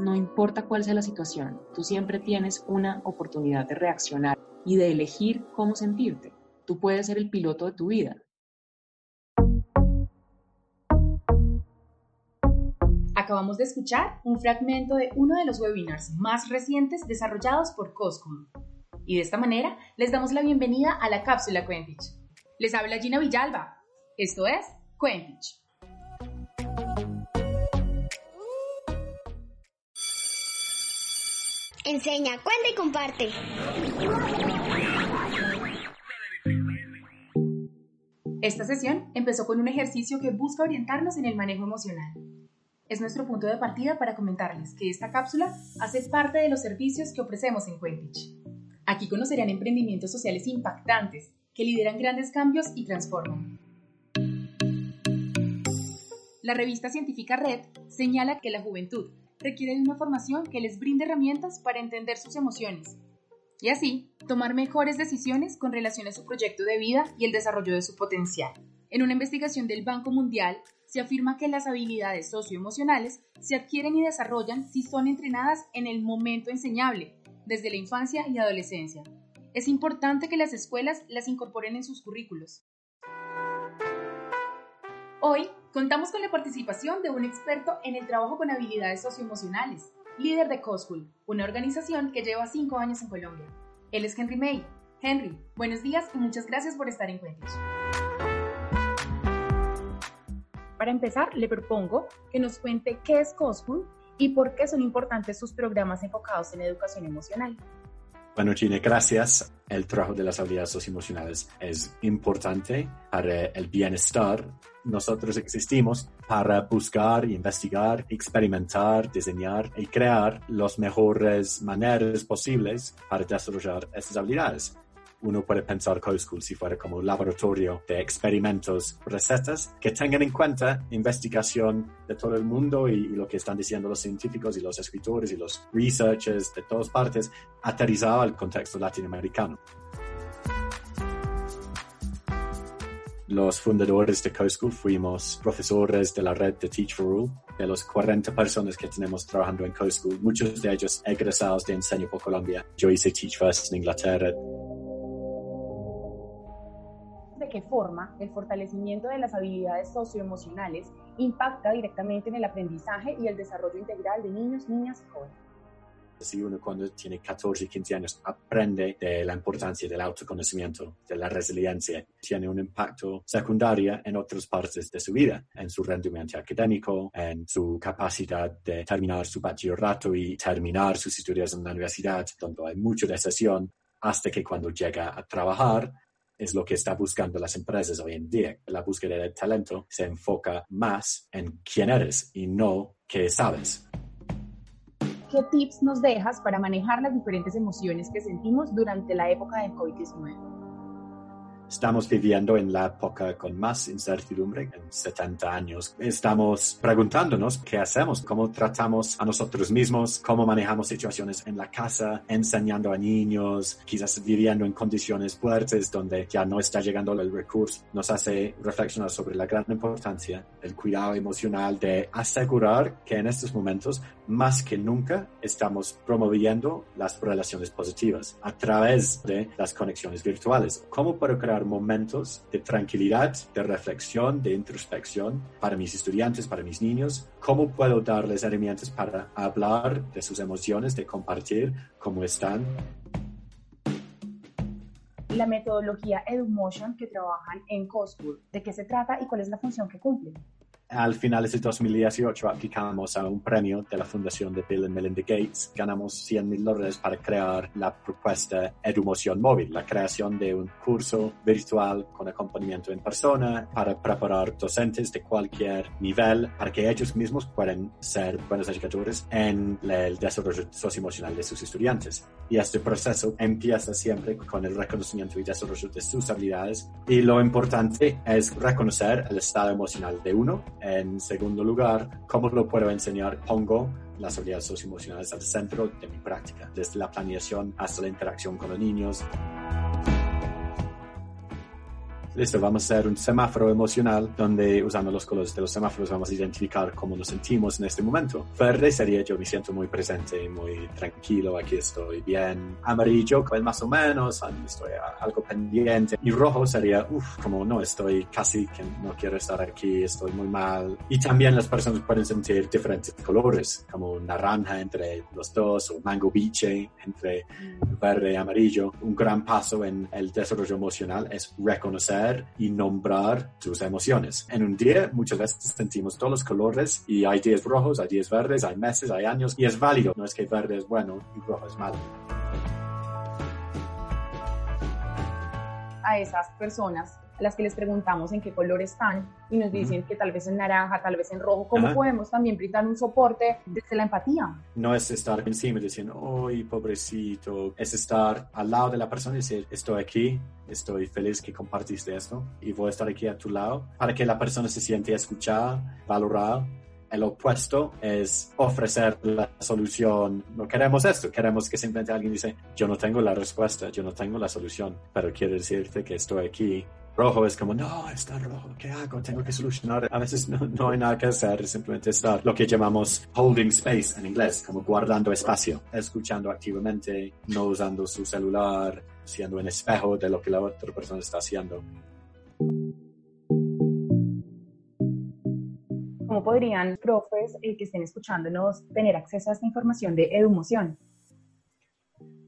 No importa cuál sea la situación, tú siempre tienes una oportunidad de reaccionar y de elegir cómo sentirte. Tú puedes ser el piloto de tu vida. Acabamos de escuchar un fragmento de uno de los webinars más recientes desarrollados por Coscom. Y de esta manera les damos la bienvenida a la cápsula Quentich. Les habla Gina Villalba. Esto es Quentich. Enseña, cuenta y comparte. Esta sesión empezó con un ejercicio que busca orientarnos en el manejo emocional. Es nuestro punto de partida para comentarles que esta cápsula hace parte de los servicios que ofrecemos en Quentich. Aquí conocerán emprendimientos sociales impactantes que lideran grandes cambios y transforman. La revista científica Red señala que la juventud requiere de una formación que les brinde herramientas para entender sus emociones y así tomar mejores decisiones con relación a su proyecto de vida y el desarrollo de su potencial. En una investigación del Banco Mundial se afirma que las habilidades socioemocionales se adquieren y desarrollan si son entrenadas en el momento enseñable, desde la infancia y adolescencia. Es importante que las escuelas las incorporen en sus currículos. Hoy contamos con la participación de un experto en el trabajo con habilidades socioemocionales, líder de COSCUL, una organización que lleva cinco años en Colombia. Él es Henry May. Henry, buenos días y muchas gracias por estar en Cuentos. Para empezar, le propongo que nos cuente qué es COSCUL y por qué son importantes sus programas enfocados en educación emocional. Gracias. El trabajo de las habilidades socioemocionales es importante para el bienestar. Nosotros existimos para buscar, investigar, experimentar, diseñar y crear las mejores maneras posibles para desarrollar estas habilidades uno puede pensar CoSchool si fuera como laboratorio de experimentos, recetas que tengan en cuenta investigación de todo el mundo y, lo que están diciendo los científicos y los escritores y los researchers de todas partes, aterrizado al contexto latinoamericano. Los fundadores de CoSchool fuimos profesores de la red de Teach for Rule. De los 40 personas que tenemos trabajando en CoSchool, muchos de ellos egresados de Enseño por Colombia. Yo hice Teach First en Inglaterra, qué forma el fortalecimiento de las habilidades socioemocionales impacta directamente en el aprendizaje y el desarrollo integral de niños, niñas y jóvenes. Si uno cuando tiene 14, 15 años aprende de la importancia del autoconocimiento, de la resiliencia, tiene un impacto secundario en otras partes de su vida, en su rendimiento académico, en su capacidad de terminar su bachillerato y terminar sus estudios en la universidad, donde hay mucha decisión, hasta que cuando llega a trabajar es lo que está buscando las empresas hoy en día. La búsqueda de talento se enfoca más en quién eres y no qué sabes. ¿Qué tips nos dejas para manejar las diferentes emociones que sentimos durante la época del COVID-19? Estamos viviendo en la época con más incertidumbre en 70 años. Estamos preguntándonos qué hacemos, cómo tratamos a nosotros mismos, cómo manejamos situaciones en la casa, enseñando a niños, quizás viviendo en condiciones fuertes donde ya no está llegando el recurso. Nos hace reflexionar sobre la gran importancia del cuidado emocional, de asegurar que en estos momentos, más que nunca, estamos promoviendo las relaciones positivas a través de las conexiones virtuales. ¿Cómo puedo crear momentos de tranquilidad, de reflexión, de introspección para mis estudiantes, para mis niños. ¿Cómo puedo darles herramientas para hablar de sus emociones, de compartir cómo están? La metodología EduMotion que trabajan en COSCUL, ¿de qué se trata y cuál es la función que cumple? Al final de 2018 aplicamos a un premio de la Fundación de Bill y Melinda Gates. Ganamos 100 mil dólares para crear la propuesta EduMotion Móvil, la creación de un curso virtual con acompañamiento en persona para preparar docentes de cualquier nivel para que ellos mismos puedan ser buenos educadores en el desarrollo socioemocional de sus estudiantes. Y este proceso empieza siempre con el reconocimiento y desarrollo de sus habilidades. Y lo importante es reconocer el estado emocional de uno en segundo lugar, ¿cómo lo puedo enseñar? Pongo las habilidades socioemocionales al centro de mi práctica, desde la planeación hasta la interacción con los niños. Listo, vamos a hacer un semáforo emocional donde usando los colores de los semáforos vamos a identificar cómo nos sentimos en este momento. Verde sería yo me siento muy presente, muy tranquilo, aquí estoy bien. Amarillo, pues más o menos, estoy algo pendiente. Y rojo sería, uff, como no, estoy casi que no quiero estar aquí, estoy muy mal. Y también las personas pueden sentir diferentes colores, como naranja entre los dos o mango biche entre verde y amarillo. Un gran paso en el desarrollo emocional es reconocer y nombrar tus emociones. En un día muchas veces sentimos todos los colores y hay días rojos, hay días verdes, hay meses, hay años y es válido. No es que verde es bueno y rojo es malo. A esas personas las que les preguntamos en qué color están y nos dicen que tal vez en naranja, tal vez en rojo, ¿cómo podemos también brindar un soporte desde la empatía? No es estar encima diciendo, ¡ay, pobrecito! Es estar al lado de la persona y decir, estoy aquí, estoy feliz que compartiste esto y voy a estar aquí a tu lado para que la persona se siente escuchada, valorada el opuesto es ofrecer la solución. No queremos esto, queremos que simplemente alguien dice, yo no tengo la respuesta, yo no tengo la solución, pero quiero decirte que estoy aquí rojo es como, no, está rojo, ¿qué hago? Tengo que solucionar. A veces no, no, hay nada que hacer, simplemente estar lo que llamamos holding space en inglés, como guardando espacio, escuchando activamente, no usando su celular, siendo un espejo de lo que la otra persona está haciendo. ¿Cómo podrían profes el que estén escuchándonos tener acceso a esta información de EduMoción?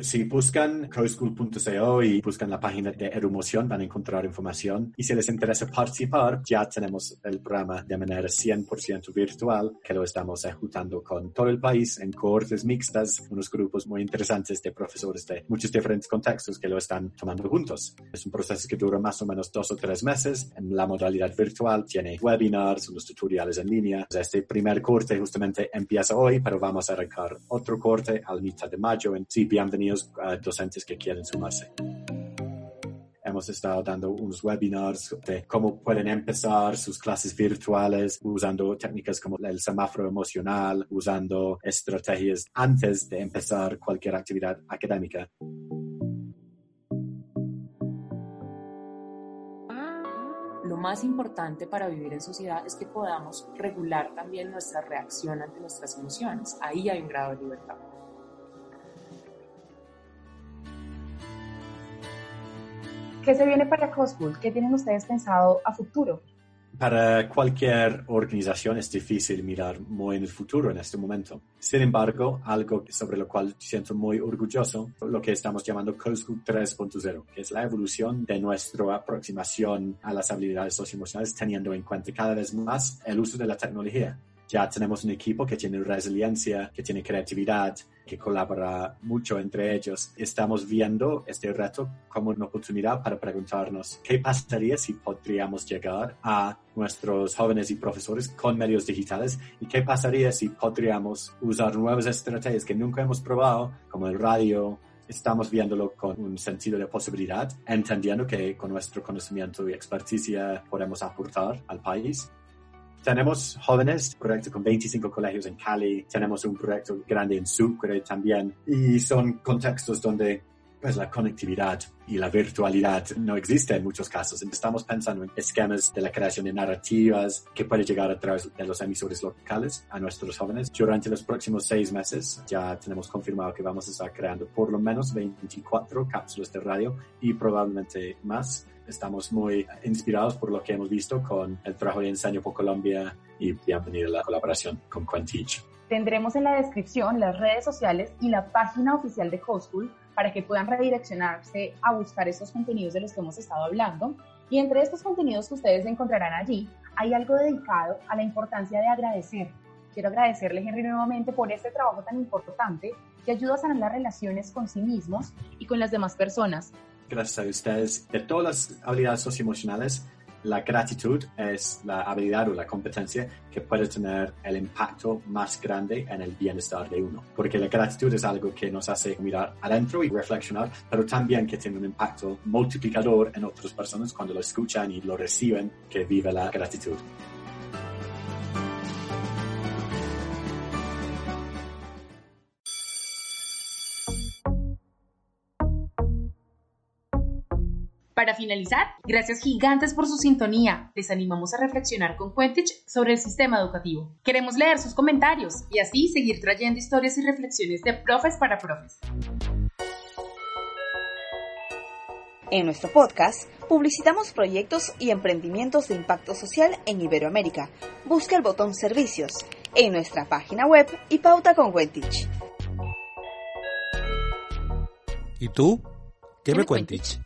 Si buscan coschool.co y buscan la página de Edumoción, van a encontrar información. Y si les interesa participar, ya tenemos el programa de manera 100% virtual, que lo estamos ejecutando con todo el país en cohortes mixtas, unos grupos muy interesantes de profesores de muchos diferentes contextos que lo están tomando juntos. Es un proceso que dura más o menos dos o tres meses. En la modalidad virtual tiene webinars, unos tutoriales en línea. Este primer corte justamente empieza hoy, pero vamos a arrancar otro corte al mitad de mayo. En sí, bienvenido docentes que quieren sumarse. Hemos estado dando unos webinars de cómo pueden empezar sus clases virtuales usando técnicas como el semáforo emocional, usando estrategias antes de empezar cualquier actividad académica. Lo más importante para vivir en sociedad es que podamos regular también nuestra reacción ante nuestras emociones. Ahí hay un grado de libertad. ¿Qué se viene para Cospool? ¿Qué tienen ustedes pensado a futuro? Para cualquier organización es difícil mirar muy en el futuro en este momento. Sin embargo, algo sobre lo cual siento muy orgulloso, lo que estamos llamando Cospool 3.0, que es la evolución de nuestra aproximación a las habilidades socioemocionales teniendo en cuenta cada vez más el uso de la tecnología ya tenemos un equipo que tiene resiliencia, que tiene creatividad, que colabora mucho entre ellos. Estamos viendo este reto como una oportunidad para preguntarnos qué pasaría si podríamos llegar a nuestros jóvenes y profesores con medios digitales y qué pasaría si podríamos usar nuevas estrategias que nunca hemos probado, como el radio, estamos viéndolo con un sentido de posibilidad, entendiendo que con nuestro conocimiento y experticia podemos aportar al país tenemos jóvenes, proyecto con 25 colegios en Cali, tenemos un proyecto grande en Sucre también, y son contextos donde pues la conectividad y la virtualidad no existe en muchos casos. Estamos pensando en esquemas de la creación de narrativas que puede llegar a través de los emisores locales a nuestros jóvenes. Durante los próximos seis meses ya tenemos confirmado que vamos a estar creando por lo menos 24 cápsulas de radio y probablemente más estamos muy inspirados por lo que hemos visto con el trabajo de Enseño por Colombia y bienvenido a la colaboración con Quentich. Tendremos en la descripción las redes sociales y la página oficial de CoSchool para que puedan redireccionarse a buscar estos contenidos de los que hemos estado hablando. Y entre estos contenidos que ustedes encontrarán allí, hay algo dedicado a la importancia de agradecer. Quiero agradecerle, Henry, nuevamente por este trabajo tan importante que ayuda a sanar las relaciones con sí mismos y con las demás personas, gracias a ustedes. De todas las habilidades socioemocionales, la gratitud es la habilidad o la competencia que puede tener el impacto más grande en el bienestar de uno. Porque la gratitud es algo que nos hace mirar adentro y reflexionar, pero también que tiene un impacto multiplicador en otras personas cuando lo escuchan y lo reciben, que vive la gratitud. Para finalizar, gracias gigantes por su sintonía. Les animamos a reflexionar con Quentich sobre el sistema educativo. Queremos leer sus comentarios y así seguir trayendo historias y reflexiones de profes para profes. En nuestro podcast publicitamos proyectos y emprendimientos de impacto social en Iberoamérica. Busca el botón Servicios en nuestra página web y pauta con Wentich. ¿Y tú? ¿Qué, me cuentich?